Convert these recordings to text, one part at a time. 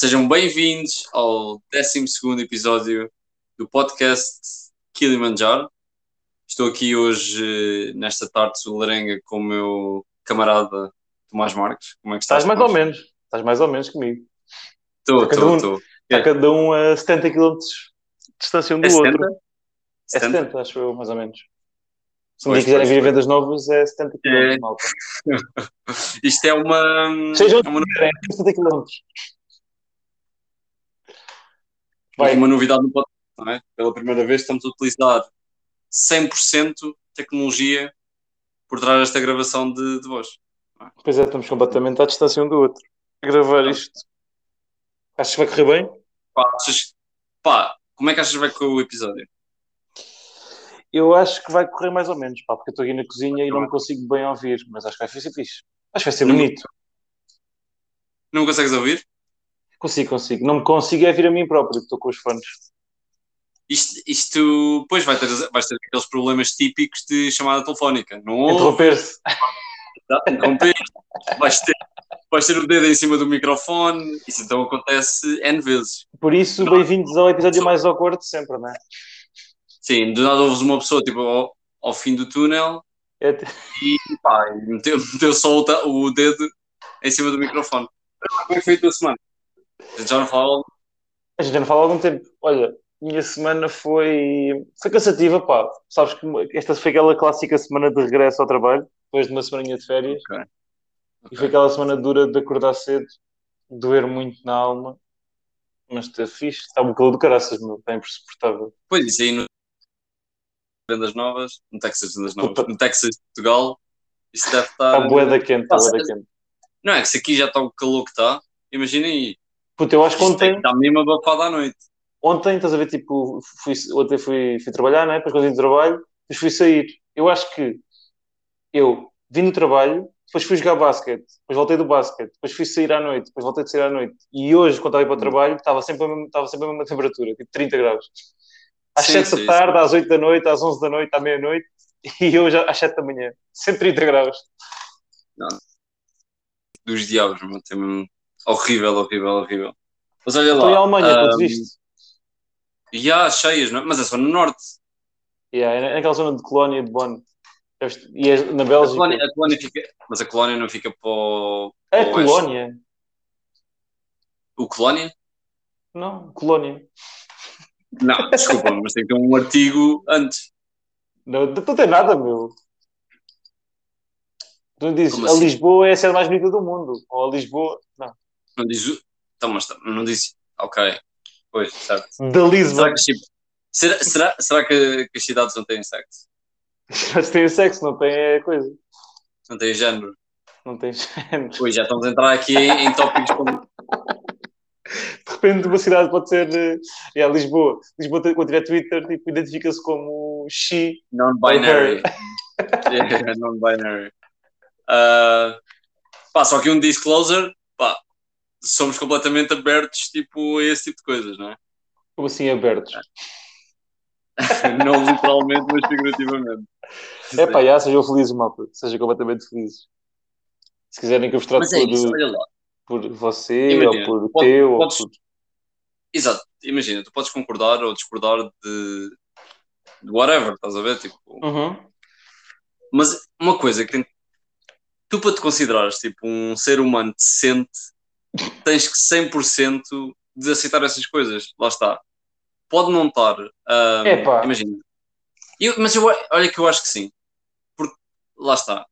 Sejam bem-vindos ao 12 episódio do podcast Kilimanjaro. Estou aqui hoje, nesta tarde solarenga, com o meu camarada Tomás Marques. Como é que estás? Estás mais ou menos. Estás mais ou menos comigo. Estou, estou, estou. Está cada um a 70 km de distância um do É 70? outro. É 70, acho eu, mais ou menos. Se um dia quiserem vir a vendas novas, é 70 km, É. malta. Isto é uma. Sejam é uma, quiserem, 70 km. Vai. uma novidade no podcast, não é? Pela primeira vez estamos a utilizar 100% tecnologia por trás desta gravação de, de voz. Pois é, estamos completamente à distância um do outro. A gravar isto. Achas que vai correr bem? Pá, achas- pá, como é que achas que vai correr o episódio? Eu acho que vai correr mais ou menos, pá, porque eu estou aqui na cozinha e não me consigo bem ouvir, mas acho que vai ser fixe. Acho que vai ser Não. bonito. Não me consegues ouvir? Consigo, consigo. Não me consigo é vir a mim próprio, estou com os fones. Isto, isto pois vai ter, vais ter aqueles problemas típicos de chamada telefónica. Não Interromper-se. interromper, vais ter, vais ter o dedo em cima do microfone. Isso então acontece N vezes. Por isso, bem-vindos ao episódio mais awkward de sempre, não é? Sim, do nada ouves uma pessoa tipo, ao, ao fim do túnel É- e, pá, meteu, meteu só o, o dedo em cima do microfone. É foi a tua semana? A gente já não fala. A gente já não fala há algum tempo. Olha, minha semana foi, foi cansativa, pá. Sabes que esta foi aquela clássica semana de regresso ao trabalho, depois de uma semaninha de férias. Ok. E foi aquela semana dura de acordar cedo, doer muito na alma. Mas está fixe. Está um calor do caraças, meu. Está insuportável. Pois, isso aí no Vendas Novas, no Texas Vendas Novas, Puta. no Texas Portugal, isso deve estar. Está bué da quente, está Nossa, bué da quente. Não é que se aqui já está o calor que está, imaginem aí. Puta, eu acho que ontem, estar mesmo abafado à noite. ontem, estás a ver, tipo, fui, ontem fui, fui trabalhar, né? Depois quando de trabalho, depois fui sair. Eu acho que eu vim do trabalho, depois fui jogar basquete, depois voltei do basquete, depois fui sair à noite, depois voltei de sair à noite. E hoje, quando estava a ir para o Hum. trabalho, estava sempre a mesma, estava sempre a mesma temperatura, tipo 30 graus. Às Sim, 7 sim, da tarde, às 8 da noite, às 11 da noite, à meia-noite, e hoje às 7 da manhã. 130 graus. Dos diabos, mano. Tem mesmo- Horrível, horrível, horrível. Mas olha lá. Estou em Alemanha, ah, tu te viste? E há cheias, não é? mas é só no norte. Yeah, é naquela zona de Colónia de Bonn. E é na A Bélgica. colónia, a colónia fica. Mas a colónia não fica para o. É oeste. Colónia? O colónia? Não, Colónia. Não, desculpa, mas tem que ter um artigo antes. Não, não tem nada, meu. Tu dizes, Como a assim? Lisboa é a cidade mais bonita do mundo. Ou a Lisboa. Não. Não diz. o- Então, mas não disse. Ok. Pois, certo. Da Será Lisboa. que, tipo, será, será, será que, que as cidades não têm sexo? Mas tem sexo, não tem é coisa. Não têm género? Não tem género. Pois, já estamos a entrar aqui em, em tópicos como. De repente, uma cidade pode ser. É, Lisboa. Lisboa, quando tiver Twitter, tipo, identifica-se como she. Non-binary. Yeah, non-binary. Ah, pá, só que um disclosure, pá, somos completamente abertos tipo, a esse tipo de coisas, não é? Como assim, abertos. não literalmente, mas figurativamente. É pá, já, sejam felizes, malta. Sejam completamente felizes. Se quiserem que eu vos trate é isso, por, por você, Imagina, ou por pode- teu, podes- ou por. Exato, imagina, tu podes concordar ou discordar de, de whatever, estás a ver? Tipo, Uhum. Mas uma coisa que tem... tu para te considerares tipo um ser humano decente tens que 100% de aceitar essas coisas. Lá está. Pode não estar. Epá. imagina. Eu, mas eu, olha que eu acho que sim. Porque lá está.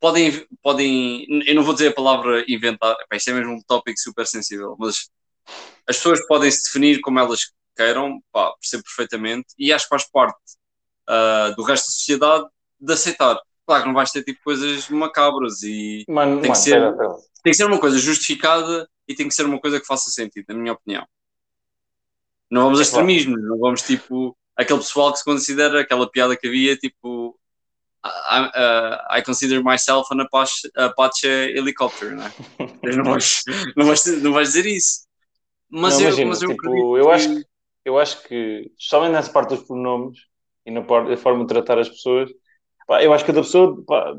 Podem, podem. Eu não vou dizer a palavra inventar. Epá, isto é mesmo um tópico super sensível. Mas as pessoas podem se definir como elas queiram. Pá, percebo perfeitamente. E acho que faz parte ah, do resto da sociedade de aceitar. Claro que não vais ter tipo coisas macabras e Mano, Tem que mano, ser- pera, pera. Tem que ser uma coisa justificada e tem que ser uma coisa que faça sentido, na minha opinião. Não vamos a É extremismos, não vamos tipo aquele pessoal que se considera aquela piada que havia tipo I, uh, I consider myself an Apache, Apache helicopter, não é? não, vais, não, vais, não vais dizer isso. Mas Não, eu, imagina, mas eu tipo, eu acho que- Eu acho que, especialmente nessa parte dos pronomes e na a forma de tratar as pessoas, pá, eu acho que cada pessoa pá,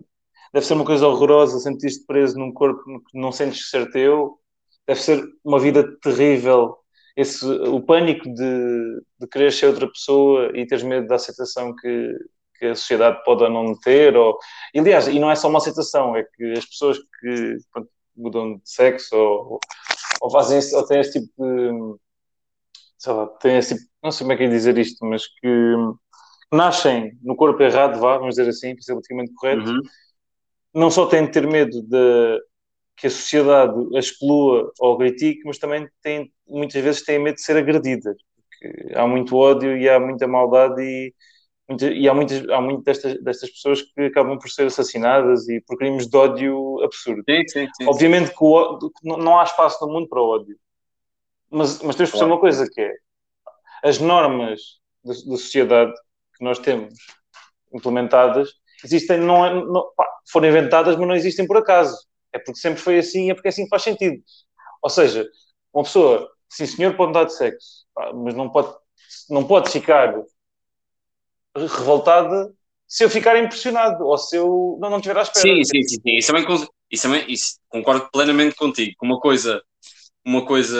deve ser uma coisa horrorosa sentir-te preso num corpo que não sentes ser teu, deve ser uma vida terrível. Esse, o pânico de, de querer ser outra pessoa e teres medo da aceitação que, que a sociedade pode ou não ter. Ou... E, aliás, e não é só uma aceitação, é que as pessoas que pronto, mudam de sexo ou, ou fazem esse, ou têm esse tipo de. Sei lá, têm esse tipo, não sei como é que é dizer isto, mas que nascem no corpo errado, vá, vamos dizer assim, politicamente correto, uhum. Não só têm de ter medo de que a sociedade a exclua ou critique, mas também têm, muitas vezes têm medo de ser agredidas. Há muito ódio e há muita maldade e e há muitas, há muitas destas, destas pessoas que acabam por ser assassinadas e por crimes de ódio absurdo. Sim, sim, sim, Obviamente que o, não há espaço no mundo para ódio. Mas, mas temos de perceber uma coisa que é as normas da, sociedade que nós temos implementadas existem, não, é, não pá, foram inventadas, mas não existem por acaso. É porque sempre foi assim, é porque assim faz sentido. Ou seja, uma pessoa, sim senhor, pode mudar de sexo, pá, mas não pode, não pode ficar revoltada se eu ficar impressionado ou se eu não, não estiver à espera. Sim, sim, sim, sim. Isso, também, isso também isso, concordo plenamente contigo. Uma coisa, uma coisa,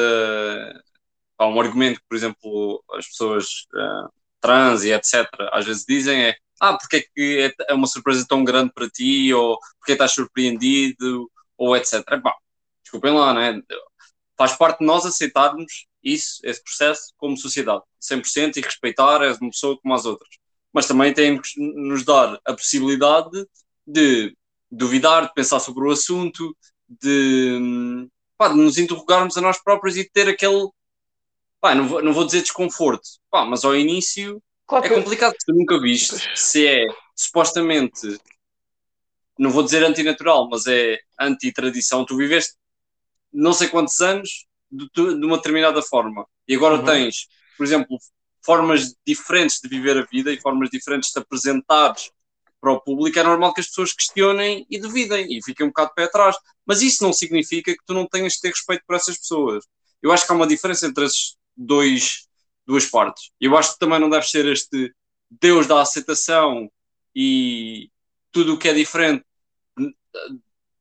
um argumento que, por exemplo, as pessoas uh, trans e etc. às vezes dizem é ah, porque é que é, é uma surpresa tão grande para ti, ou porque estás surpreendido, ou etc. Epá, desculpem lá, né? Faz parte de nós aceitarmos isso, esse processo, como sociedade, 100% e respeitar, és uma pessoa como as outras mas também temos que nos dar a possibilidade de duvidar, de pensar sobre o assunto, de, pá, de nos interrogarmos a nós próprios e de ter aquele, pá, não, vou, não vou dizer desconforto, pá, mas ao início claro é complicado, porque tu nunca viste se é supostamente, não vou dizer antinatural, mas é anti-tradição, tu viveste não sei quantos anos de, de uma determinada forma e agora uhum. tens, por exemplo, formas diferentes de viver a vida e formas diferentes de apresentar para o público, é normal que as pessoas questionem e duvidem e fiquem um bocado pé atrás. Mas isso não significa que tu não tenhas de ter respeito por essas pessoas. Eu acho que há uma diferença entre as dois, duas partes. Eu acho que também não deve ser este Deus da aceitação e tudo o que é diferente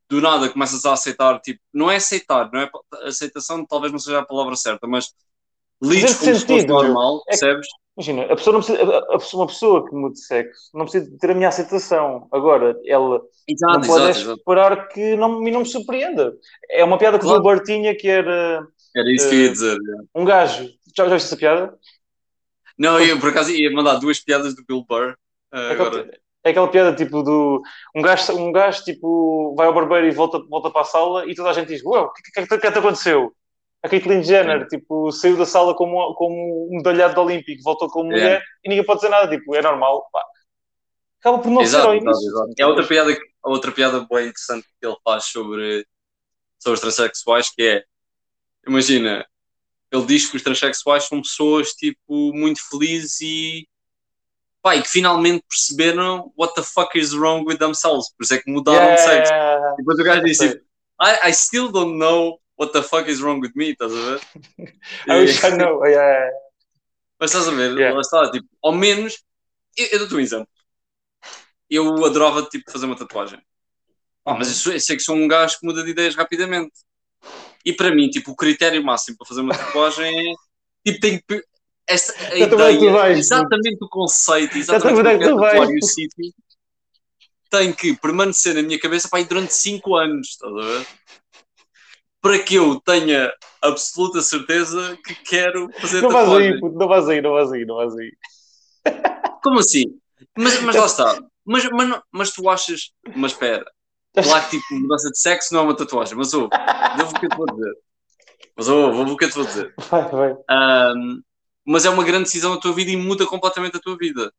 do nada começas a aceitar, tipo, não é aceitar, não é aceitação, talvez não seja a palavra certa, mas lides como sentido, se fosse normal, é percebes? Imagina, a pessoa não precisa, a, a, uma pessoa que muda de sexo não precisa ter a minha aceitação. Agora, ela exato, não pode exato, esperar exato. que não, me não me surpreenda. É uma piada que claro. o Bill tinha que era. Era isso uh, que eu ia dizer. Um gajo. Já, já essa piada? Não, eu por acaso ia mandar duas piadas do Bill Burr. Uh, é, aquela, é aquela piada tipo do. Um gajo, um gajo tipo vai ao barbeiro e volta, volta para a sala e toda a gente diz: Uau, o que, que, que, que, que aconteceu? a Caitlyn Jenner, tipo, saiu da sala como, como um medalhado de olímpico, voltou como mulher yeah. e ninguém pode dizer nada, tipo, é normal, pá. Acaba por não exato, ser ao início. Exato, É outra piada, outra piada bem interessante que ele faz sobre, sobre os transexuais, que é, imagina, ele diz que os transexuais são pessoas, tipo, muito felizes e pá, e que finalmente perceberam what the fuck is wrong with themselves, por isso é que mudaram yeah. de sexo. E depois o gajo diz, tipo, I, I still don't know what the fuck is wrong with me, estás a ver? I wish I know, yeah. Mas estás a ver, yeah. está, tipo, ao menos, eu, eu dou-te um exemplo. Eu adorava, tipo, fazer uma tatuagem. Ah, mas eu, eu sei que sou um gajo que muda de ideias rapidamente. E para mim, tipo, o critério máximo para fazer uma tatuagem é, tipo, tem que... Esta, a ideia, vais, exatamente o conceito, exatamente o que é e o sítio, tem que permanecer na minha cabeça para ir durante 5 anos, estás a ver? para que eu tenha absoluta certeza que quero fazer não tatuagem. Aí, não vais aí, não vais aí, não vais aí. Como assim? Mas, mas lá está. Mas, mas, mas tu achas... Mas espera. Claro que tipo, mudança de sexo não é uma tatuagem, mas ouve, ouve o que eu te vou dizer. Mas ouve, ouve o que eu te vou dizer. Vai, vai. Um, mas é uma grande decisão da tua vida e muda completamente a tua vida.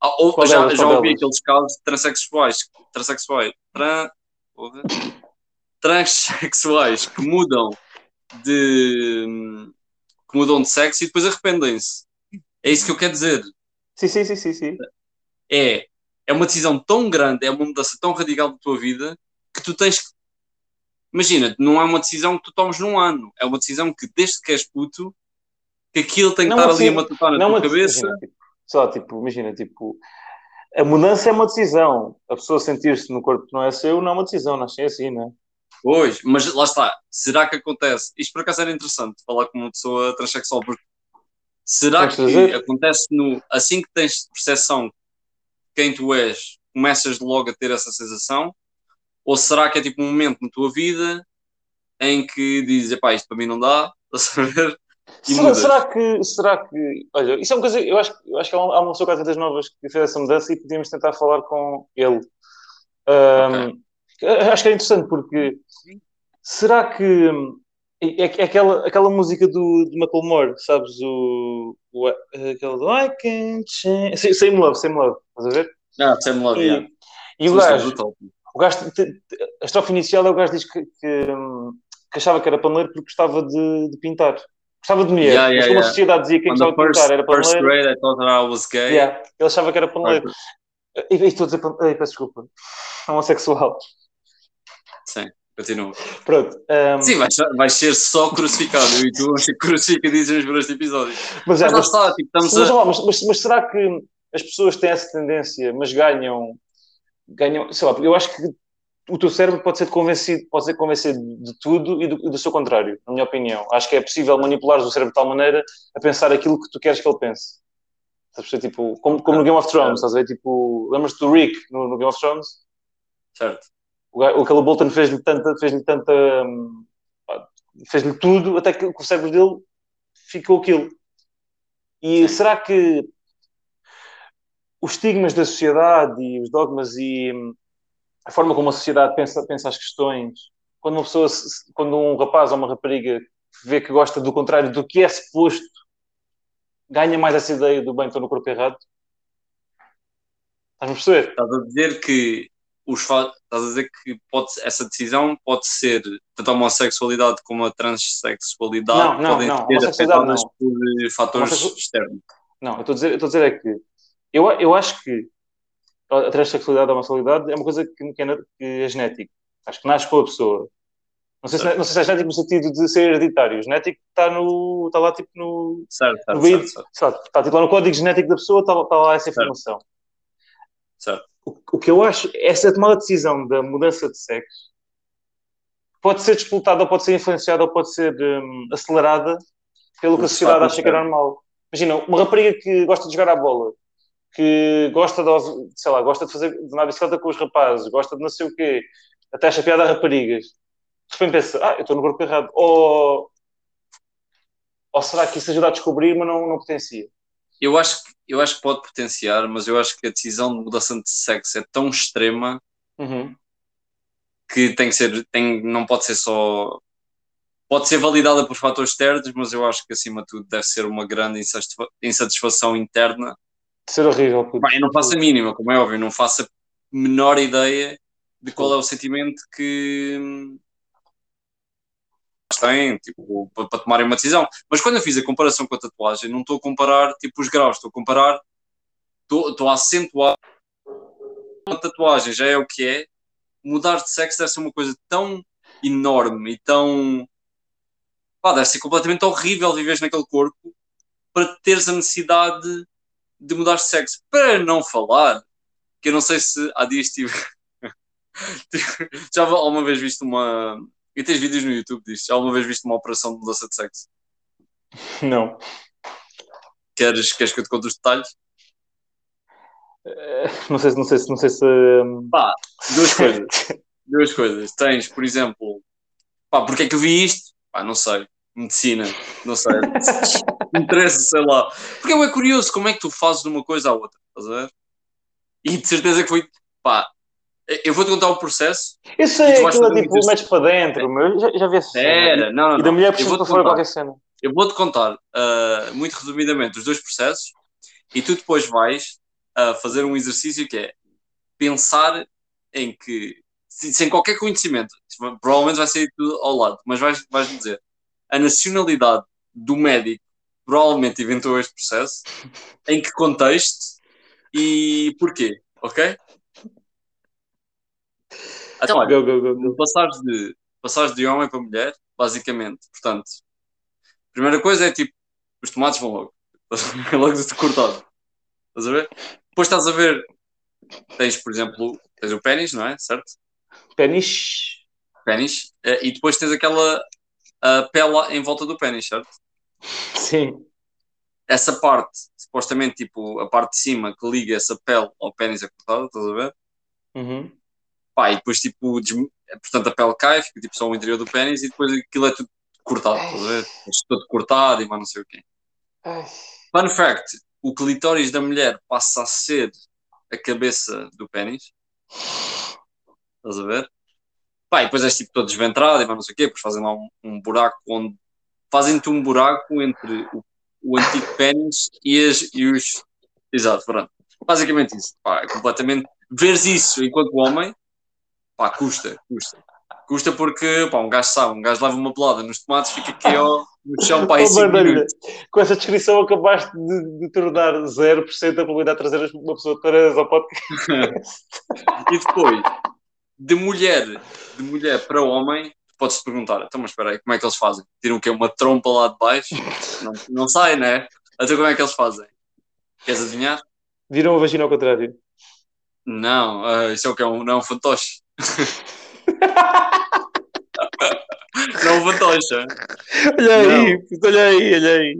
Ah, ou, já, já ouvi aqueles casos de transexuais, transexuais, trans, transexuais que mudam de que mudam de sexo e depois arrependem-se. É isso que eu quero dizer. Sim, sim, sim, sim, sim. É, é uma decisão tão grande, é uma mudança tão radical da tua vida que tu tens que. Imagina, não é uma decisão que tu tomes num ano, é uma decisão que desde que és puto, que aquilo tem que não, estar ali a matutar na tua cabeça. Imagina, tipo, só, tipo, imagina, tipo, a mudança é uma decisão. A pessoa sentir-se no corpo que não é seu não é uma decisão, nasce assim, não é? Pois, mas lá está. Será que acontece? Isto por acaso era interessante falar com uma pessoa transexual, porque será que acontece no, assim que tens percepção quem tu és, começas logo a ter essa sensação? Ou será que é tipo um momento na tua vida em que dizes, epá, isto para mim não dá, estás a ver? Será, será que, será que, olha, isso é uma coisa, eu acho, eu acho que há uma, há uma pessoa com as novas que fez essa mudança e podíamos tentar falar com ele. Ahm, Acho que é interessante porque será que é, é aquela, aquela música do, do Macklemore, sabes? O, o aquele do I can't change. Sa- Same Love, Same Love, estás a ver? Ah, Sam Love, yeah. E, e o gajo, o gajo a estrofe inicial é o gajo diz que, que, que achava que era paneleiro porque gostava de, de pintar. Gostava de mulher, Yeah, mas yeah, como a yeah. sociedade dizia que the gostava de first, pintar era first paneleiro, grade, I thought that I was gay. yeah, ele achava que era paneleiro. E, e estou a dizer, peço desculpa, homossexual. Sim, continua. Pronto. hum, Sim, vais, vais ser só crucificado. E tu vamos ser crucificadíssimos por este episódio. mas, é, Mas está, tipo, estamos mas, a. lá, mas, mas- mas será que as pessoas têm essa tendência, mas ganham, ganham, sei lá, eu acho que o teu cérebro pode ser convencido, pode ser convencido de tudo e do, do seu contrário, na minha opinião. Acho que é possível manipular o cérebro de tal maneira a pensar aquilo que tu queres que ele pense. Estás a? Tipo, como, como no Game of Thrones, estás a ver? Tipo, lembras-te do Rick no, no Game of Thrones? Certo. O, aquele Bolton fez-lhe tanta, fez-lhe tanta, hum, fez-lhe tudo até que o cérebro dele ficou aquilo. E Sim. será que os estigmas da sociedade e os dogmas e hum, a forma como a sociedade pensa, pensa as questões, quando uma pessoa, quando um rapaz ou uma rapariga vê que gosta do contrário do que é suposto, ganha mais essa ideia do bem, estou no corpo errado? Estás-me a perceber? Estás a dizer que os estás a dizer que pode... essa decisão pode ser tanto a homossexualidade como a transexualidade Não, não, podem não. ser afetadas não. por fatores externos. Não, eu estou a dizer, eu estou a dizer é que eu, eu acho que a transexualidade ou a homossexualidade é uma coisa que, que é, que é genética. Acho que nasce com a pessoa. Não sei, se, não sei se é genético no sentido de ser hereditário. Genético está, no, está lá tipo no, Certo, no certo, BID, certo, certo, lá, está tipo lá no código genético da pessoa, está, está lá essa informação. certo. O, o que eu acho, essa tomada de decisão da mudança de sexo pode ser disputada, ou pode ser influenciada, ou pode ser hum, acelerada pelo que a sociedade acha que é normal. Imagina, uma rapariga que gosta de jogar à bola, que gosta de, sei lá, gosta de fazer de andar de bicicleta com os rapazes, gosta de não sei o quê, até acha piada a raparigas. De repente pensa, ah, eu estou no grupo errado. Ou, ou será que isso ajuda a descobrir, mas não, não potencia? Eu acho, que- eu acho que pode potenciar, mas eu acho que a decisão de mudança de sexo é tão extrema Uhum. que tem que ser, tem, não pode ser só. Pode ser validada por fatores externos, mas eu acho que acima de tudo deve ser uma grande insatisfa- insatisfação interna. De ser horrível. puto. Bem, eu não faço a mínima, como é óbvio, não faço a menor ideia de qual é o sentimento que têm, tipo, para, tomarem uma decisão. Mas quando eu fiz a comparação com a tatuagem, não estou a comparar tipo os graus, estou a comparar, estou, estou a acentuar a tatuagem já é o que é, mudar de sexo deve ser uma coisa tão enorme e tão pá, deve ser completamente horrível viveres naquele corpo para teres a necessidade de mudar de sexo. Para não falar, que eu não sei se há dias tive. já alguma vez visto uma. E tens vídeos no YouTube disto? Já alguma vez visto uma operação de mudança de sexo? Não. Queres, queres que eu te conte os detalhes? Não sei, se- não sei, se- não sei se. hum, Pá, duas coisas. Duas coisas. Tens, por exemplo, pá, porque é que eu vi isto? Pá, não sei. Medicina, não sei. Interesse, sei lá. Porque é curioso como é que tu fazes de uma coisa à outra, estás a ver? E de certeza que foi. Pá, eu vou-te contar o processo. Eu sei, aquilo é tipo, metes para dentro, meu. Eu Já, já vi essa cena. Era, não, não, E da mulher vou-te para fora qualquer cena. Eu vou-te contar ah, muito resumidamente os dois processos e tu depois vais ah, fazer um exercício que é pensar em que, se- sem qualquer conhecimento, provavelmente vai sair tudo ao lado, mas vais, vais dizer a nacionalidade do médico provavelmente inventou este processo, em que contexto e porquê, ok? Então, olha, Go, go, go, passares de, passares de homem para mulher, basicamente. Portanto, a primeira coisa é tipo, os tomates vão logo. logo de cortado. Estás a ver? Depois estás a ver, tens, por exemplo, tens o pênis, não é? Certo? Pênis. pênis, eh, e depois tens aquela a pele em volta do pênis, certo? Sim. Essa parte, supostamente, tipo, a parte de cima que liga essa pele ao pênis é cortada, estás a ver? Uhum. Pá, e depois, tipo, portanto, a pele cai, fica tipo só o interior do pênis e depois aquilo é tudo cortado, estás a ver? Todo cortado e mais não sei o quê. Ai. Fun fact: o clitóris da mulher passa a ser a cabeça do pênis. Estás a ver? Pá, e depois és tipo todo desventrado e mais não sei o quê, depois fazem lá um, um buraco onde fazem-te um buraco entre o, o antigo pênis e, as- e os. Exato, pronto. Basicamente isso. Pá, é completamente. Veres isso enquanto homem, pá, custa, custa. Custa porque, pá, um gajo sabe, um gajo leva uma pelada nos tomates, fica aqui ó, no chão, pá, em Oh, 5 mano, olha, minutos. com essa descrição acabaste de, de tornar 0% a probabilidade de trazer uma pessoa trans ao podcast. E depois, de mulher, de mulher para homem, podes-te perguntar, então, mas espera aí, como é que eles fazem? Tiram o quê? Uma trompa lá de baixo? Não, não sai, né? Então como é que eles fazem? Queres adivinhar? Viram a vagina ao contrário. Não, ah, isso é o que é um, não é um fantoche. não hein? Olha aí, puto, olha aí, olha aí.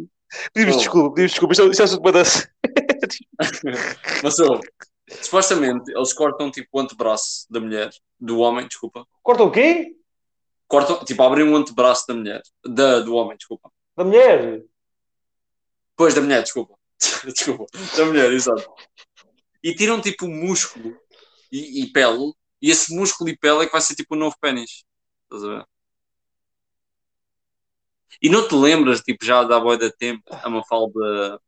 Pedimos Oh. desculpa, pedimos desculpa. Isto, é- isto é assunto para. Mas ouve, supostamente eles cortam tipo o antebraço da mulher, do homem, desculpa. Corta o quê? Cortam, tipo, abrem o antebraço da mulher, da, do homem, desculpa. Da mulher. Pois, da mulher, desculpa. desculpa. Da mulher, exato. E tiram tipo músculo e, e pele, e esse músculo e pele é que vai ser tipo o novo pênis. Estás a ver? E não te lembras, tipo, já da boia da tempo, a Mafalda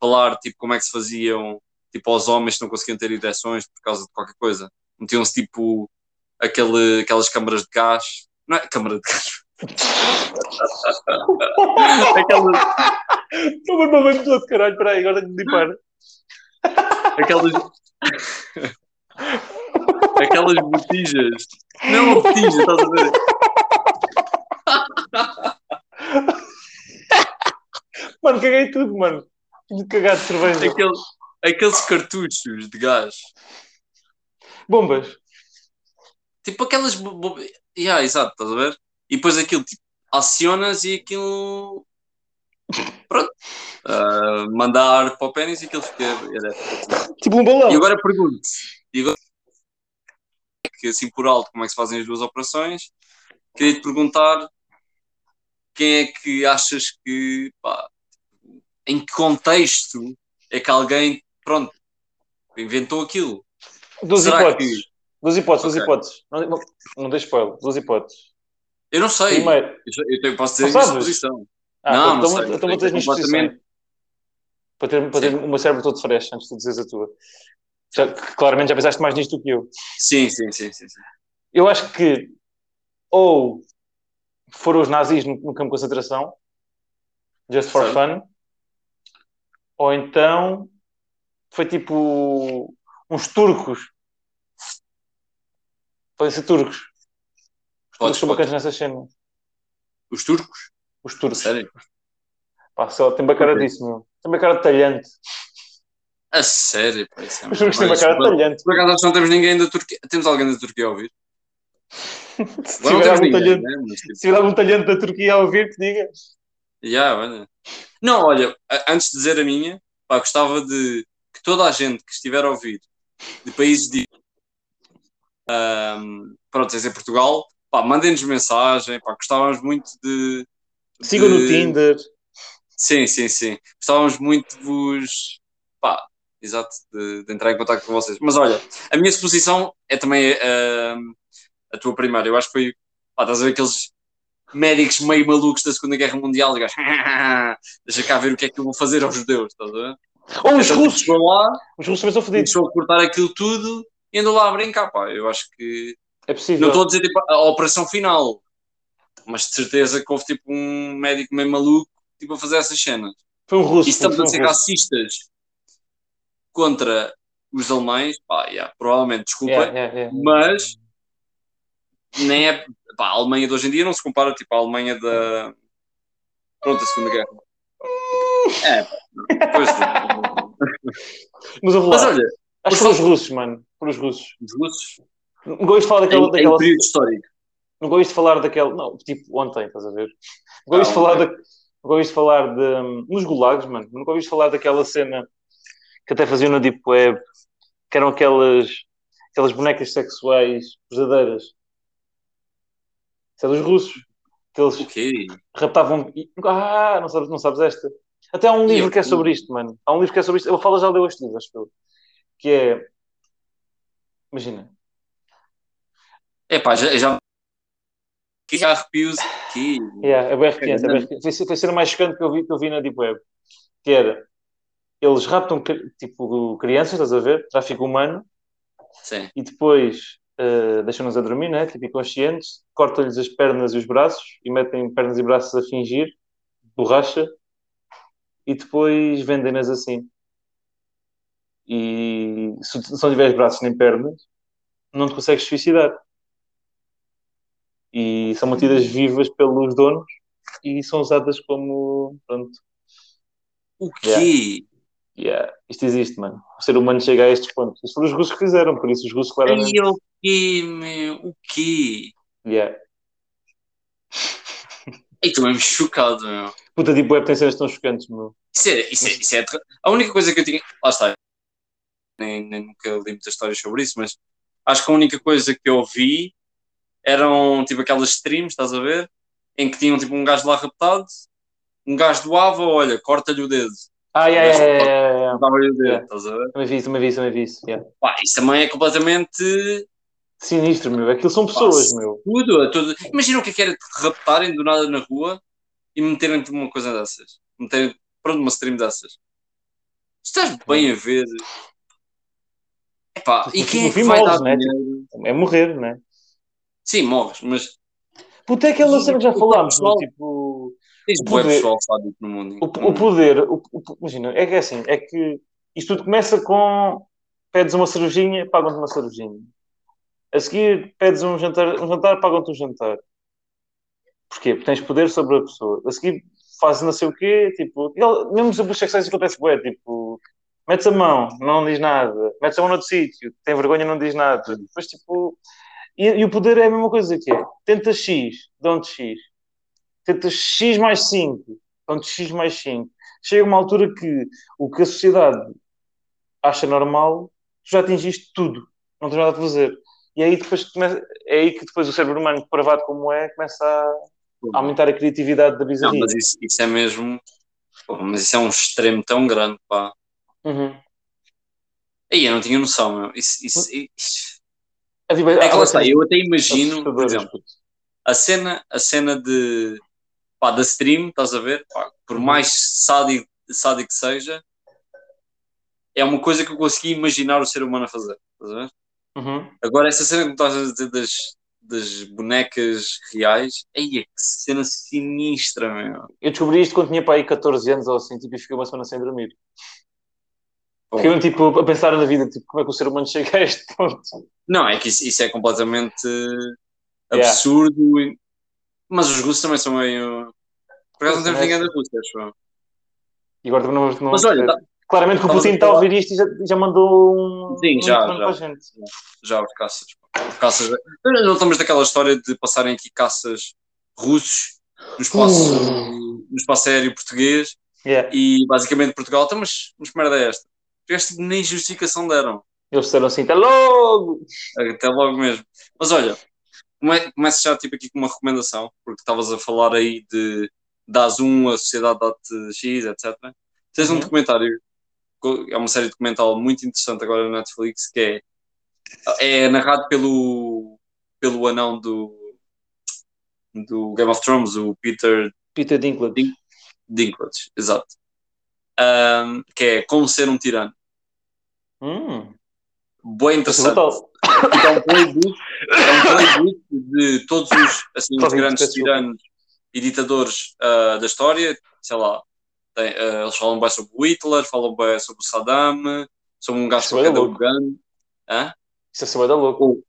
falar, tipo, como é que se faziam, tipo, aos homens que não conseguiam ter ereções por causa de qualquer coisa? Metiam-se, tipo, aquele, aquelas câmaras de gás. Não é câmara de gás. aquelas, Estou uma mamãe todo, caralho. Espera aí, agora tenho de limpar. aquelas, aquelas botijas. Não, botija, estás a ver? Mano, caguei tudo, mano. De cagar de cerveja. Aqueles, aqueles cartuchos de gás. Bombas. Tipo aquelas. bo- Yeah, exato, estás a ver? E depois aquilo, tipo, acionas e aquilo. Pronto. Ah, mandar para o pênis e aquilo fica. Tipo um balão. E agora pergunto e agora, que assim por alto, como é que se fazem as duas operações? Queria te perguntar quem é que achas que. pá, em que contexto é que alguém, pronto, inventou aquilo? Duas Será hipóteses. Duas hipóteses, duas Ok. hipóteses. Não, não, não spoiler. Duas hipóteses. Eu não sei. Primeiro. Eu, eu posso dizer a minha suposição. Ah, Não, então, não sei, então vou minhas completamente- posições. Para ter, para ter o meu cérebro todo fresh antes de dizeres a tua. Já, claramente já pensaste mais nisto do que eu. Sim, sim, sim, sim. sim. Eu acho que ou foram os nazis no, no campo de concentração, just for Certo. fun, ou então foi tipo uns turcos. Podem ser turcos. Os turcos são bacanas nessa cena. Os turcos? Os turcos. Sério? Pá, só tem bem cara Ok. disso, meu. Tem bem cara de talhante. A sério? Pá, isso é Os turcos têm bem mais- cara talhante. Por acaso não temos ninguém da Turquia. Temos alguém da Turquia a ouvir? Se Agora não tiver temos algum talhante, né? Mas, tipo, se tiver algum talhante da Turquia a ouvir, que diga. yeah, olha. Não, olha, antes de dizer a minha, pá, gostava de que toda a gente que estiver a ouvir de países de um, pronto, em Portugal, pá, mandem-nos mensagem, pá, gostávamos muito de, Sigam no de- Tinder. Sim, sim, sim. Gostávamos muito de vos. Pá, exato, de, de entrar em contato com vocês. Mas olha, a minha suposição é também ahm, a tua primeira. Eu acho que foi. Pá, estás a ver aqueles médicos meio malucos da Segunda Guerra Mundial e deixa cá ver o que é que eu vou fazer aos judeus, estás a ver? Ou os Então, russos. lá, Os russos também são fodidos. começou a cortar aquilo tudo e andou lá a brincar, pá. Eu acho que. É possível. Não estou a dizer tipo, a operação final, mas de certeza que houve tipo um médico meio maluco tipo, a fazer essas cenas. Foi um russo. E estamos a ser racistas contra os alemães, pá, yeah, provavelmente, desculpem, Yeah, yeah, yeah. mas nem é. Pá, a Alemanha de hoje em dia não se compara tipo, à Alemanha da. Pronto, a Segunda Guerra. É, pá, pois. Mas, lá, Mas olha, acho que foram os russos, mano. Foram os russos. os russos, Não gosto de falar em, daquela. em daquela... período histórico, Nunca ouviste falar daquele. Não, tipo, ontem, estás a ver? Nunca ouviste Ah, falar, ontem. da... nunca ouviste falar de. hum, Nos gulags, mano. Nunca ouviste falar daquela cena que até faziam na Deep Web, que eram aquelas, aquelas bonecas sexuais verdadeiras. Isso é dos russos. Que eles O quê? raptavam. Ah, não sabes, não sabes esta. Até há um livro que é sobre isto, mano. Há um livro que é sobre isto. Eu falo já leu este livro, acho eu. Que é. Imagina. Epá, já, já... Que já arrepios. Que... Yeah, é bem arrepiante, é bem arrepiante. Foi, foi a cena mais chocante que eu vi, que eu vi na Deep Web. Que era. Eles raptam tipo crianças, estás a ver? Tráfico humano. Sim. E depois eh, deixam-nos a dormir, né? Tipo inconscientes. Cortam-lhes as pernas e os braços. E metem pernas e braços a fingir. Borracha. E depois vendem-nas assim. E se, se não tiveres braços nem pernas, não te consegues suicidar. E são mantidas vivas pelos donos e são usadas como. Pronto. O quê? Yeah. Isto existe, mano. O ser humano chega a estes pontos. Isto foram os russos que fizeram, por isso os russos claramente. Ai, o quê, meu? O quê? Yeah. Ei, estou mesmo chocado, meu. Puta, Deep Web tem cenas tão chocantes, meu. Isso é, isso é, isso é A única coisa que eu tinha. Lá está. Nem, nem nunca li muitas histórias sobre isso, mas acho que a única coisa que eu vi eram tipo aquelas streams, estás a ver? Em que tinham tipo um gajo lá raptado, um gajo doava, olha, corta-lhe o dedo. Ah, yeah, yeah. Dava-lhe o dedo, Yeah. estás a ver? Também vi isso, também vi isso, também vi isso. Yeah. Pá, isso também é completamente Sinistro, meu. Aquilo são pessoas, Pá, meu. tudo, é tudo. Imagina o que é que era de raptarem do nada na rua e meterem tipo uma coisa dessas. Meterem, pronto, uma stream dessas. Estás bem a ver. Epá, e quem é que vai morres, dar né? dinheiro? É morrer, né? Sim, morres, mas Puta, é aquela cena que já falámos, meu. Tipo. Tens poder- pessoal sádico no mundo. O, o poder, o, o- imagina, é que é assim, é que isto tudo começa com pedes uma cervejinha, pagam-te uma cervejinha. A seguir pedes um jantar, um jantar, pagam-te um jantar. Porquê? Porque tens poder sobre a pessoa. A seguir fazes não sei o quê, tipo, ele- mesmo sobre os sexuais acontece bué, tipo, metes a mão, não diz nada, metes a mão noutro sítio, tem vergonha, não diz nada. Depois, tipo, e, e o poder é a mesma coisa que é, tenta X, dão-te X. Tenta X mais 5, dão-te X mais 5. Chega uma altura que o que a sociedade acha normal, tu já atingiste tudo, não tens nada a fazer. E aí depois começa, é aí que depois o cérebro humano, depravado como é, começa a, a aumentar a criatividade da Não, bizarria. mas isso, isso é mesmo. Pô, mas isso é um extremo tão grande, pá. Uhum. Aí eu não tinha noção, meu. Isso, isso, isso- A vibe- É que lá está, eu até imagino, por exemplo, a cena, a cena de pá, da stream, estás a ver? Pá, por mais sádico, sádico que seja, é uma coisa que eu consegui imaginar o ser humano a fazer. Estás a ver? Uhum. Agora, essa cena que estás a dizer das, das bonecas reais, aí é que cena sinistra, meu. Eu descobri isto quando tinha para aí 14 anos ou assim, tipo, e fiquei uma semana sem dormir. Bom. Fiquei tipo, a pensar na vida, tipo, como é que o ser humano chega a este ponto. Não, é que isso, isso é completamente Yeah. absurdo. e- Mas os russos também são meio. Por acaso não temos ninguém da Rússia, acho. E agora também não, não Mas olha, tá- Claramente que o Putin está a ouvir isto e já, já mandou um. Sim, um já, telefone já. para a gente. já os caças. Caças. Não estamos daquela história de passarem aqui caças russos no espaço, Uh. no espaço aéreo português Yeah. e basicamente Portugal. Então, mas, mas que merda é esta? Tipo, nem justificação deram. Eles disseram assim, até logo! Até logo mesmo. Mas olha, começo já tipo, aqui com uma recomendação, porque estavas a falar aí de das 1, a sociedade dá-te X, etc. Tens um Uhum. documentário, é uma série documental muito interessante agora na Netflix, que é, é narrado pelo, pelo anão do, do Game of Thrones, o Peter Peter Dinklage. Dinklage, exato. Ahm, que é Como Ser um Tirano. Hum, Bem é interessante. é um playbook, é um playbook de todos os, assim, os grandes tiranos e ditadores ah, da história. Sei lá, tem, ah, eles falam bem sobre o Hitler, falam bem sobre o Saddam, sobre um gajo é qualquer da. Uganda. Hã? Isso é só da louco.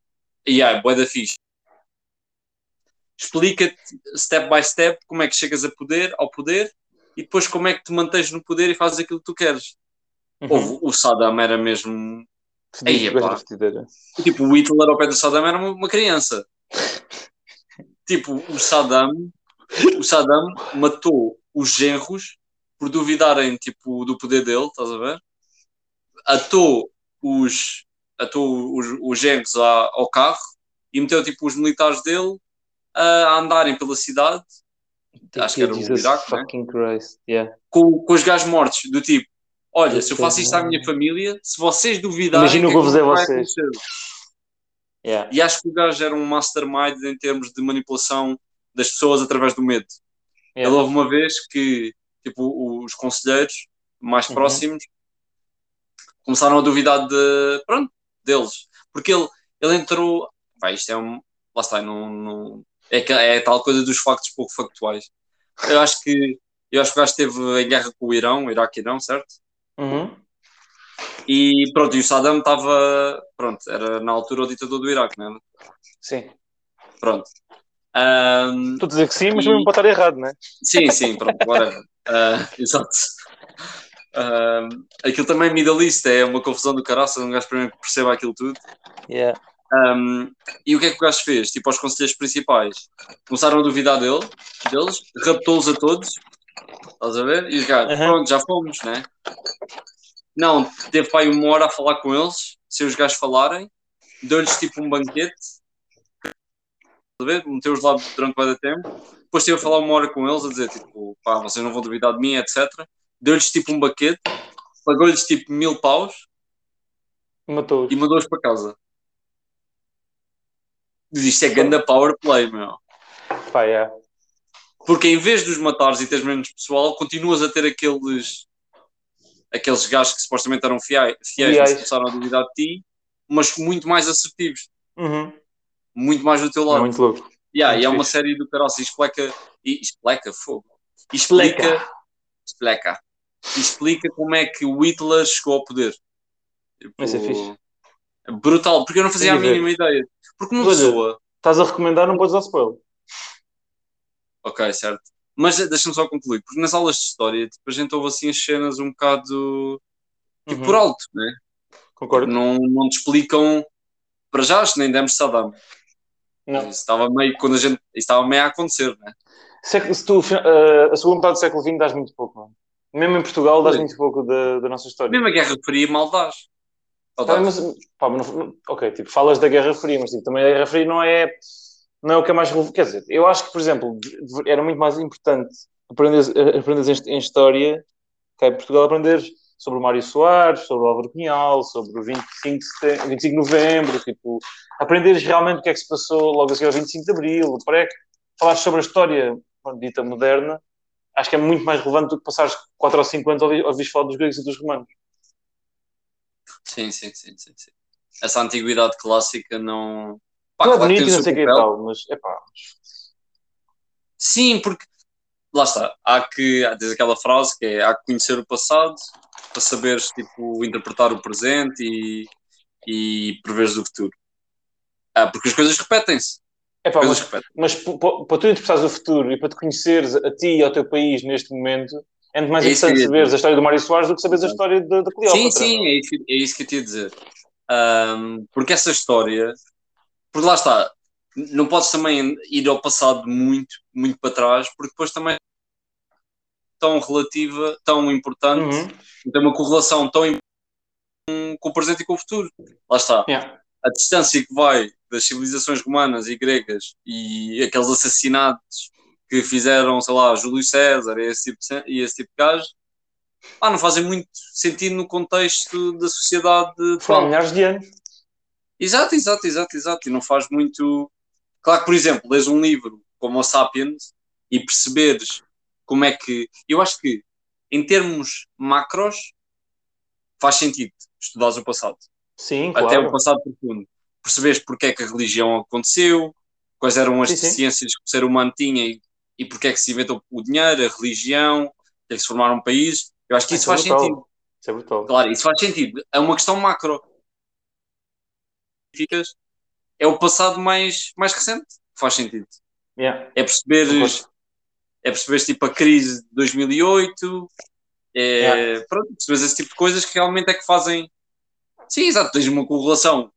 E aí, boa da fixe. Explica-te step by step como é que chegas a poder, ao poder e depois como é que te mantens no poder e fazes aquilo que tu queres. Uhum. Houve- o Saddam era mesmo. Da fedideira. Tipo, o Hitler ao pé do Saddam era uma, criança. tipo, o Saddam, o Saddam matou os genros por duvidarem, tipo, do poder dele, estás a ver? Atou os, atou os, os genros ao carro e meteu, tipo, os militares dele a andarem pela cidade acho que era o Iraque, né? yeah. com, com os gajos mortos, do tipo, olha, se eu faço isto à minha família, se vocês duvidarem, imagina o que eu vou fazer vocês. Yeah. E acho que o gajo era um mastermind em termos de manipulação das pessoas através do medo. Yeah. Ele houve uma vez que tipo, os conselheiros mais uhum. próximos começaram a duvidar de, pronto, deles. Porque ele, ele entrou. Vai, isto é um. Lá está, não, não, é, é tal coisa dos factos pouco factuais. Eu acho que eu acho que o gajo esteve em guerra com o Irão, Iraque e Irão, certo? Uhum. E pronto, e o Saddam estava, pronto, era na altura o ditador do Iraque, não é? Sim. Pronto. Um, Estou a dizer que sim, mas e... mesmo pode estar errado, não é? Sim, sim, pronto, agora. uh, exato. Uh, aquilo também é Middle East, é uma confusão do caraças, um gajo primeiro que perceba aquilo tudo. Yeah. Um, e o que é que o gajo fez? Tipo, aos conselheiros principais começaram a duvidar dele, deles, raptou-os a todos, estás a ver? E os gajos, uhum. pronto, já fomos, né? Não, teve pai uma hora a falar com eles, se os gajos falarem, deu-lhes tipo um banquete? Meteu-os lá durante muito tempo, depois teve a falar uma hora com eles, a dizer tipo, pá, vocês não vão duvidar de mim, etc. Deu-lhes tipo um banquete, pagou-lhes tipo mil paus matou e mandou-os para casa. Isto é ganda power play, meu. Pá, é. Porque em vez de os matares e teres menos pessoal, continuas a ter aqueles aqueles gajos que supostamente eram fiéis, fiéis, fiéis. começaram a duvidar de ti, mas muito mais assertivos. Uhum. Muito mais do teu lado. É muito louco. Yeah, muito e é uma série do caralho, e explica, e explica, fogo. Explica, explica, explica como é que o Hitler chegou ao poder. Tipo, Mas é fixe. Brutal, porque eu não fazia a mínima ideia. Porque uma pessoa. Estás a recomendar, não podes dar spoiler. Ok, certo. Mas deixa-me só concluir, porque nas aulas de história tipo, a gente ouve assim as cenas um bocado tipo, uhum. por alto, né? Concordo. Não, não te explicam para já, acho que nem demos Saddam. Não. Isso estava meio quando a gente. estava meio a acontecer, né? Se, se tu, uh, a segunda metade do século XX dás muito pouco, mano. Mesmo em Portugal dás muito pouco da, da nossa história. Mesmo a Guerra Fria mal dás. Tá, mas, pá, não, ok, tipo, falas da Guerra Fria, mas tipo, também a Guerra Fria não é, não é o que é mais relevante. Quer dizer, eu acho que, por exemplo, era muito mais importante aprender, aprender em, em História, okay, Portugal aprender sobre o Mário Soares, sobre o Álvaro Cunhal, sobre o 25 de, setembro, 25 de novembro, tipo, aprenderes realmente o que é que se passou logo a seguir ao 25 de abril, para que falar sobre a história dita moderna, acho que é muito mais relevante do que passares 4 ou 5 anos a ouvir falar dos gregos e dos romanos. Sim, sim, sim, sim, sim. Essa antiguidade clássica não. Pá, não é bonito e não sei o que tal, mas é pá. Sim, porque lá está, há que, diz aquela frase que é há que conhecer o passado para saberes tipo, interpretar o presente e, e preveres o futuro. Ah, porque as coisas repetem-se. É pá, mas, mas para tu interpretares o futuro e para te conheceres a ti e ao teu país neste momento, é muito mais é interessante saberes a história do Mário Soares do que saberes a história da, Cleópatra. Sim, sim, é isso, é isso que eu tinha a dizer. Um, porque essa história, porque lá está, não podes também ir ao passado muito, muito para trás, porque depois também é tão relativa, tão importante, uhum. tem uma correlação tão importante com o presente e com o futuro. Lá está. Yeah. A distância que vai das civilizações romanas e gregas e aqueles assassinatos que fizeram, sei lá, Júlio César e esse tipo de, esse tipo de gajo, ah, não fazem muito sentido no contexto da sociedade atual. milhares de anos. Exato, exato, exato, exato. E não faz muito. Claro que, por exemplo, lês um livro como o Sapiens e perceberes como é que. Eu acho que, em termos macros, faz sentido estudares o passado. Sim, claro. Até o passado profundo. Perceberes porque é que a religião aconteceu, quais eram as sim, deficiências sim. que o ser humano tinha e e porque é que se inventou o dinheiro, a religião, porque é que se formaram um país. Eu acho que isso, isso faz é sentido. Isso é brutal. Claro, isso faz sentido. É uma questão macro. É o passado mais, mais recente. Faz sentido. Yeah. É perceberes, é perceberes tipo a crise de 2008, é, yeah. pronto, perceberes esse tipo de coisas que realmente é que fazem. Sim, exato, tens uma correlação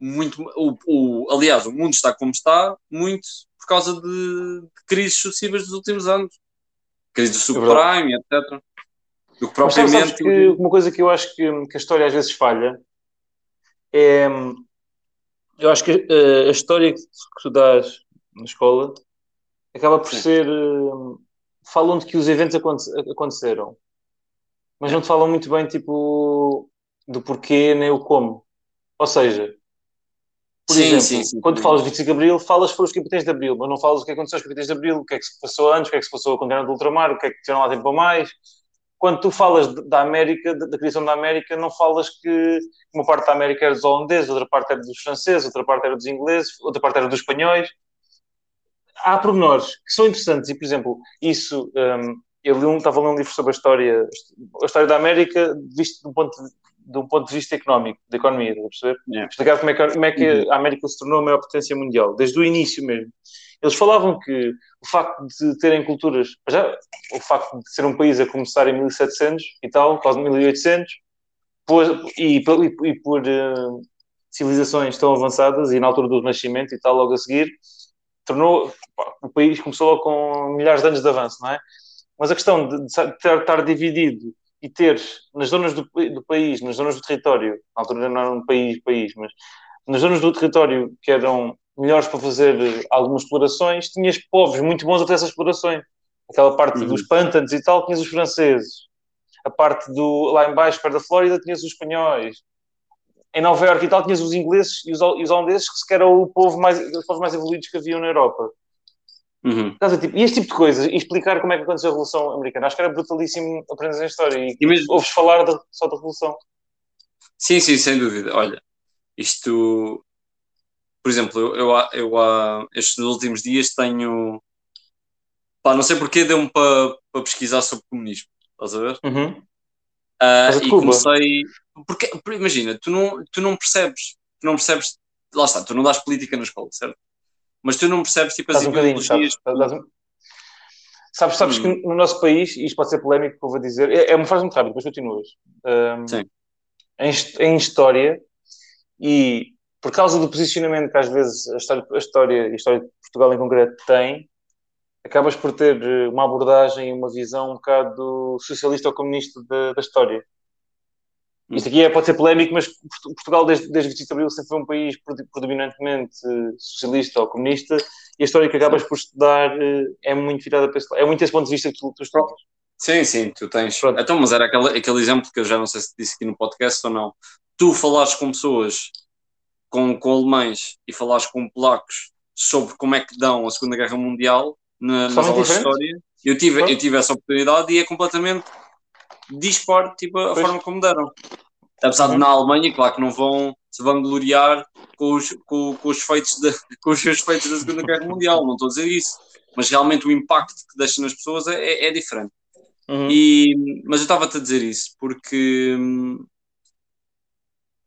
muito. O, o, aliás, o mundo está como está, muito por causa de, de crises sucessivas dos últimos anos. Crise do subprime, etc. Do que propriamente. Que uma coisa que eu acho que, que, a história às vezes falha é. Eu acho que uh, a história que tu dás na escola acaba por Sim. ser. Uh, falam de que os eventos aconte aconteceram, mas não te falam muito bem, tipo, do porquê nem o como. Ou seja, por sim, exemplo, sim, sim, quando tu falas de 25 de Abril, falas para os capitães de Abril, mas não falas o que aconteceu aos capitães de Abril, o que é que se passou antes, o que é que se passou com o do ultramar, o que é que tiveram lá tempo a mais. Quando tu falas da América, da, criação da América, não falas que uma parte da América era dos holandeses, outra parte era dos franceses, outra parte era dos ingleses, outra parte era dos espanhóis. Há pormenores que são interessantes e, por exemplo, isso, um, eu li um, estava a ler um livro sobre a história, a história da América visto de um ponto de de um ponto de vista económico, da economia, estás a perceber? Yeah. Explicar como é, que, como é que uhum. a América se tornou a maior potência mundial, desde o início mesmo. Eles falavam que o facto de terem culturas, já o facto de ser um país a começar em 1700 e tal, quase 1800, por, e, e, e por uh, civilizações tão avançadas e na altura do Renascimento e tal, logo a seguir, tornou, pá, o país começou com milhares de anos de avanço, não é? Mas a questão de, de estar, dividido e teres nas zonas do, do, país, nas zonas do território, na altura não era um país, país, mas nas zonas do território que eram melhores para fazer algumas explorações, tinhas povos muito bons a fazer essas explorações. Aquela parte uhum. dos pântanos e tal, tinhas os franceses. A parte do lá embaixo, perto da Flórida, tinhas os espanhóis. Em Nova Iorque e tal, tinhas os ingleses e os, e os holandeses, que sequer eram o povo mais, os povos mais evoluídos que haviam na Europa. Uhum. Tipo, e este tipo de coisas, e explicar como é que aconteceu a Revolução Americana, acho que era brutalíssimo aprender a história e, e mesmo... ouves falar de, só da Revolução. Sim, sim, sem dúvida. Olha, isto, por exemplo, eu, eu, eu, eu estes últimos dias tenho, pá, não sei porque deu-me para, para pesquisar sobre comunismo, estás a ver? Uhum. Uh, e comecei, porque, imagina, tu não, tu não percebes, tu não percebes, lá está, tu não dás política na escola, certo? mas tu não percebes tipo as um ideologias. Sabes, sabes, sabes hum. que no nosso país, e isto pode ser polémico, que eu vou dizer, é, é uma frase muito rápida, depois continuas. Um, Sim. Em, em, história, e por causa do posicionamento que às vezes a história, a história, a história de Portugal em concreto tem, acabas por ter eh, uma abordagem, uma visão um bocado socialista ou comunista da, da história. Isto aqui é, pode ser polémico, mas Portugal, desde, desde 25 de Abril, sempre foi um país predominantemente socialista ou comunista, e a história que acabas por estudar eh, é muito virada para esse. É muito esse ponto de vista que tu, tu estudas. Sim, sim, tu tens. Pronto. Então, mas era aquele, aquele exemplo que eu já não sei se disse aqui no podcast ou não. Tu falares com pessoas, com, com alemães e falares com polacos sobre como é que dão a Segunda Guerra Mundial na, nas aulas de história, eu tive, eu tive essa oportunidade e é completamente dispor tipo, a pois. forma como deram. Apesar de uhum. na Alemanha, claro que não vão se vangloriar com os, com, com os feitos de, com os seus feitos da Segunda Guerra Mundial, não estou a dizer isso. Mas realmente o impacto que deixa nas pessoas é, é, é diferente. Uhum. E, mas eu estava-te a dizer isso porque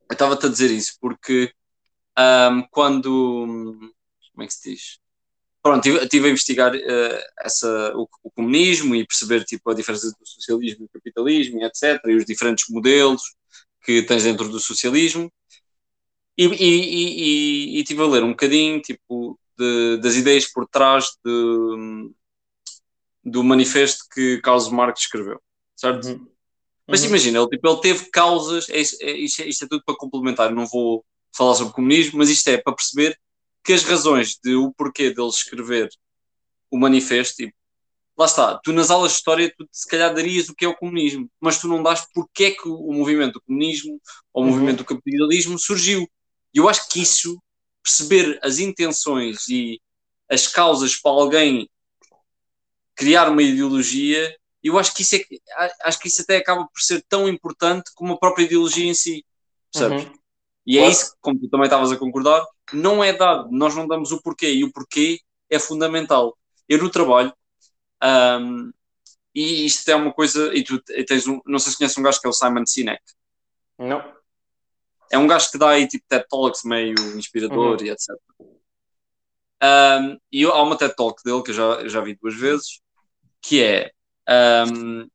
eu estava-te a dizer isso porque um, quando como é que se diz? pronto, estive a investigar uh, essa, o, o, comunismo e perceber tipo, a diferença do socialismo e do capitalismo e etc. E os diferentes modelos que tens dentro do socialismo. E, e, e, e estive a ler um bocadinho tipo, de, das ideias por trás de, do manifesto que Carlos Marx escreveu, certo? Uhum. Mas uhum. imagina, ele, tipo, ele teve causas, é, é, isto, é, isto é tudo para complementar, não vou falar sobre comunismo, mas isto é para perceber que as razões de o porquê dele escrever o manifesto, e lá está, tu nas aulas de história tu se calhar darias o que é o comunismo, mas tu não dás porque é que o movimento do comunismo ou o uhum. movimento do capitalismo surgiu. E eu acho que isso, perceber as intenções e as causas para alguém criar uma ideologia, eu acho que isso é, acho que isso até acaba por ser tão importante como a própria ideologia em si, percebes? Uhum. E é isso, como tu também estavas a concordar, não é dado, nós não damos o porquê, e o porquê é fundamental. Eu no trabalho, um, e isto é uma coisa, e tu tens um, não sei se conheces um gajo que é o Simon Sinek. Não. É um gajo que dá aí tipo TED Talks meio inspirador uhum. e etc. Um, e há uma TED Talk dele que eu já, já vi duas vezes, que é um,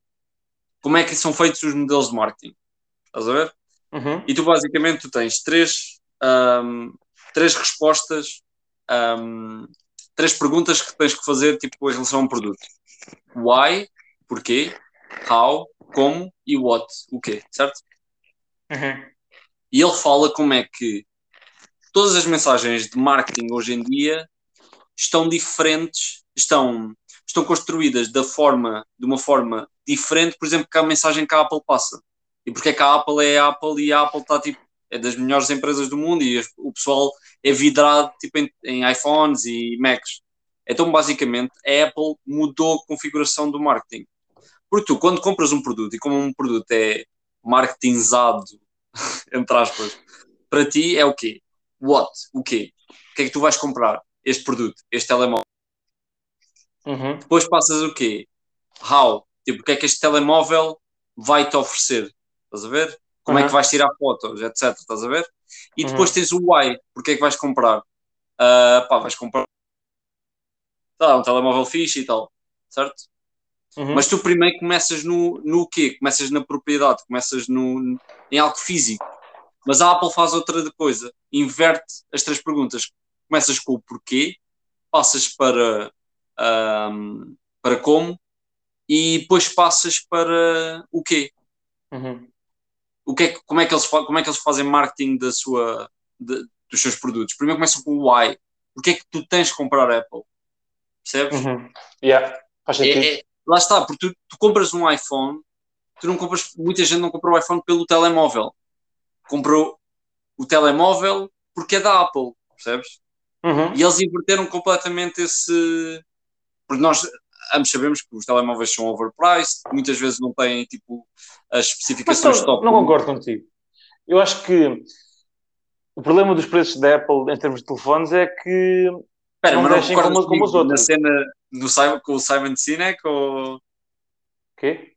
como é que são feitos os modelos de marketing. Estás a ver? Uhum. E tu basicamente tu tens três, um, três respostas um, três perguntas que tens que fazer tipo, em relação a um produto. Why, porquê, how, como e what, o quê, certo? Uhum. E ele fala como é que todas as mensagens de marketing hoje em dia estão diferentes, estão, estão construídas da forma, de uma forma diferente, por exemplo, que a mensagem que a Apple passa. E porque é que a Apple é a Apple e a Apple está tipo, é das melhores empresas do mundo e o pessoal é vidrado tipo, em, em iPhones e Macs. Então, basicamente, a Apple mudou a configuração do marketing. Porque tu, quando compras um produto, e como um produto é marketingizado, entre aspas, para ti é o quê? What? O quê? O que é que tu vais comprar? Este produto, este telemóvel. Uhum. Depois passas o quê? How? Tipo, o que é que este telemóvel vai te oferecer? Estás a ver? Como é que Uhum. vais tirar fotos, etc. Estás a ver? E depois Uhum. tens o why. Porque é que vais comprar? Ah, pá, vais comprar tá, um telemóvel fixe e tal, certo? Uhum. Mas tu primeiro começas no, no quê? Começas na propriedade, começas no, em algo físico. Mas a Apple faz outra coisa, inverte as três perguntas. Começas com o porquê, passas para, ahm, para como e depois passas para o quê. Uhum. O que é que- como, é que eles, como é que eles fazem marketing da sua, de- dos seus produtos? Primeiro começam com o why. Porquê é que tu tens de comprar Apple? Percebes? Uhum. Yeah. Faz sentido. É- é- lá está, porque tu, tu compras um iPhone, tu não compras, muita gente não comprou o iPhone pelo telemóvel. Comprou o telemóvel porque é da Apple, percebes? Uhum. E eles inverteram completamente esse. Porque nós ambos sabemos que os telemóveis são overpriced, muitas vezes não têm tipo as especificações não, top. não concordo contigo. Eu acho que o problema dos preços da Apple em termos de telefones é que Espera, não mas não deixem concordas como- como os comigo na outros. cena do Simon, com o Simon Sinek ou quê?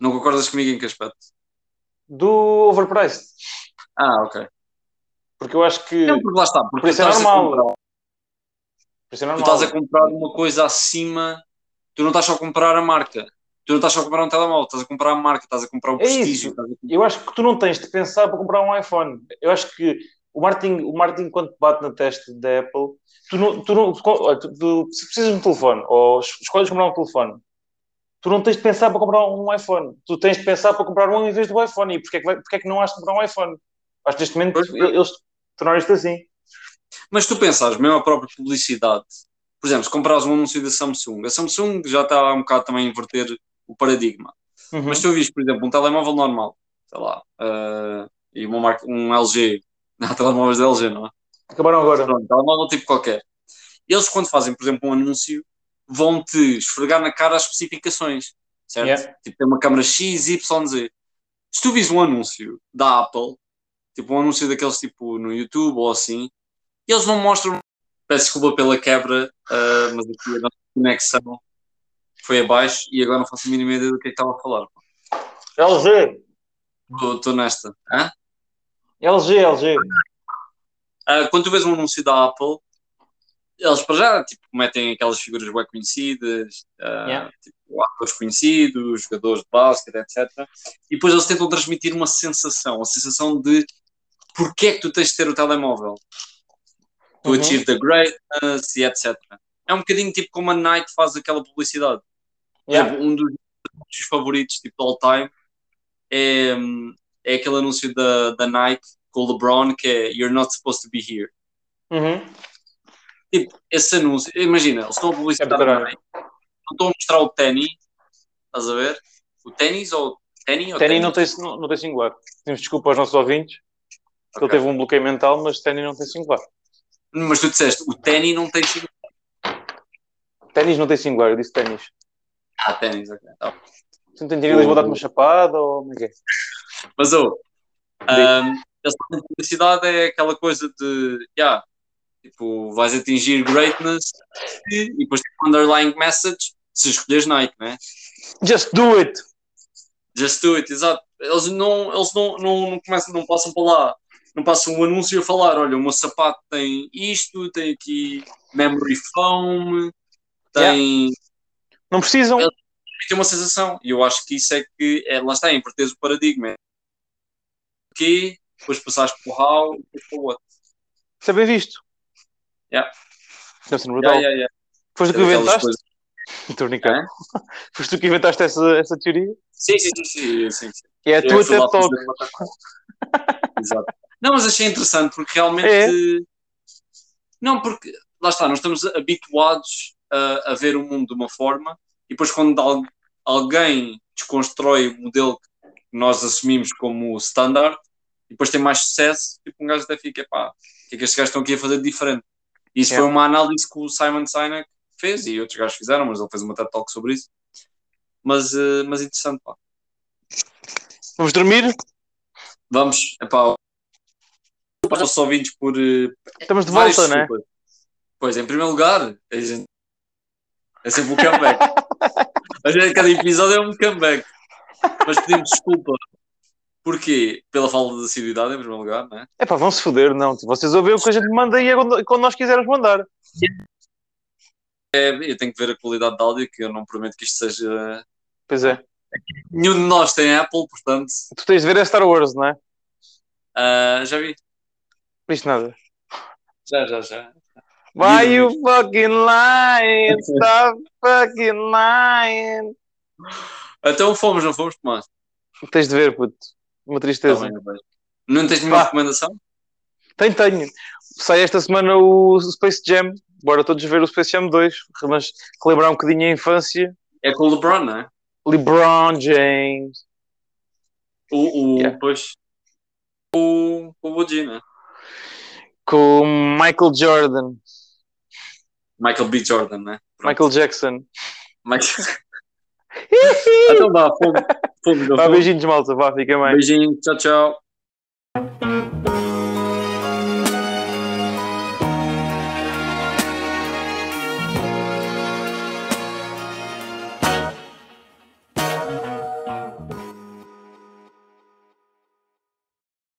não concordas comigo em que aspecto? do overpriced. Ah, ok. Porque eu acho que Não, porque lá está, porque por isso tu é normal. Por isso é tu normal. estás a comprar uma coisa acima, tu não estás só a comprar a marca, tu não estás só a comprar um telemóvel, estás a comprar a marca, estás a comprar o É prestígio. isso. comprar- Eu acho que tu não tens de pensar para comprar um iPhone. Eu acho que o marketing, o marketing quando te bate na testa da Apple, tu não, tu não, tu- tu- se precisas de um telefone ou es- escolhes comprar um telefone, tu não tens de pensar para comprar um iPhone. Tu tens de pensar para comprar um em vez do iPhone. E porquê é que, vai- porquê é que não has de comprar um iPhone? Acho que neste momento Pois, eles tornaram isto assim. Mas tu pensares, mesmo a própria publicidade, por exemplo, se comprares um anúncio da Samsung, a Samsung já está um bocado também a inverter o paradigma. Uhum. Mas tu viste, por exemplo, um telemóvel normal, sei lá, ah, e uma marca, um LG, não há telemóveis da LG, não é? Acabaram agora. Pronto, telemóvel tipo qualquer. Eles, quando fazem, por exemplo, um anúncio, vão-te esfregar na cara as especificações, certo? Yeah. Tipo, tem uma câmera X, Y, Z. Se tu vis um anúncio da Apple, tipo um anúncio daqueles tipo no YouTube ou assim, eles não mostram. Peço desculpa pela quebra, ah, mas aqui a nossa conexão foi abaixo e agora não faço a mínima ideia do que é que estava a falar. LG. Estou nesta. Hã? LG, LG. Ah, quando tu vês um anúncio da Apple, eles para já tipo, metem aquelas figuras bem conhecidas, ah, Yeah. tipo, atores conhecidos, jogadores de basquete, etc. E depois eles tentam transmitir uma sensação, a sensação de porque é que tu tens de ter o telemóvel, to Uhum. achieve the greatness e etc. É um bocadinho tipo como a Nike faz aquela publicidade. Yeah. exemplo, um dos anúncios favoritos tipo, all time é, é aquele anúncio da, da Nike com o LeBron que é You're not supposed to be here. Uhum. Tipo, esse anúncio, imagina, eles estão a É publicitar a caralho. Nike, não estão a mostrar o ténis, estás a ver? O ténis ou ténis ou Tenny não tem, não, não tem singular. Pedimos desculpa aos nossos ouvintes. que Ok. Ele teve um bloqueio mental, mas Tenny não tem singular. Mas tu disseste, o ténis não tem sido. Ténis não tem singular, eu disse ténis. Ah, ténis, ok. Tá. Se não tem dinheiro, vou dar-te uma chapada ou como é que é? Mas oh, um, fazem publicidade é aquela coisa de, yeah, tipo, vais atingir greatness e, e depois tem um underlying message se escolheres Nike, né? Just do it! Just do it, exato. Eles não, eles não, não, não começam, não passam para lá, não passam um anúncio a falar, olha, o meu sapato tem isto, tem aqui memory foam, tem, Não precisam. Tem uma sensação. E eu acho que isso é que, é, lá está, inverteres o paradigma. É o quê, depois passares para o how, depois para o what. É bem visto. Yeah. Deve ser Natal. Yeah, yeah, yeah. Foste tu que inventaste? Estou a brincar. Hã? Foste tu que inventaste essa, essa teoria? Sim, sim, sim, sim, sim. É a tua TED Talk. Exato. Não, mas achei interessante porque realmente. É. Não, porque lá está, nós estamos habituados a, a ver o mundo de uma forma e depois quando al- alguém desconstrói o modelo que nós assumimos como standard e depois tem mais sucesso, tipo, um gajo até fica, pá, o que é que estes gajos estão aqui a fazer de diferente? E isso Yeah. foi uma análise que o Simon Sinek fez e outros gajos fizeram, mas ele fez uma TED Talk sobre isso. Mas, eh, mas interessante, pá. Vamos dormir? Vamos, epá, para os nossos ouvintes por eh, Estamos de volta, né? desculpas. Pois, em primeiro lugar, a gente... é sempre um comeback. a gente, cada episódio é um comeback. Mas pedimos desculpa. Porquê? Pela falta de assiduidade, em primeiro lugar, não é? É pá, vão se foder, não. Vocês ouvem o que a gente manda e é quando, quando nós quisermos mandar. É, Eu tenho que ver a qualidade de áudio, que eu não prometo que isto seja. Pois é. Nenhum de nós tem Apple, portanto. Tu tens de ver é Star Wars, não é? ah, já vi. Viste nada. Já, já, já. Why you fucking lying? Stop fucking lying. Então fomos, não fomos, Tomás? Tens de ver, puto. Uma Tá tristeza. eu vejo. Não tens nenhuma Pá. recomendação? Tenho, tenho. Sai esta semana o Space Jam. Bora todos ver o Space Jam 2. Mas relembrar um bocadinho a infância. É com o LeBron, não é? LeBron James. O, o, Yeah. Pois. O, o Woody, não é? Com Michael Jordan. Michael B. Jordan, né? Michael Jackson. Michael... então vá, fomos, não Vá, beijinhos, malta. Vá, fica bem. Beijinho, tchau, tchau.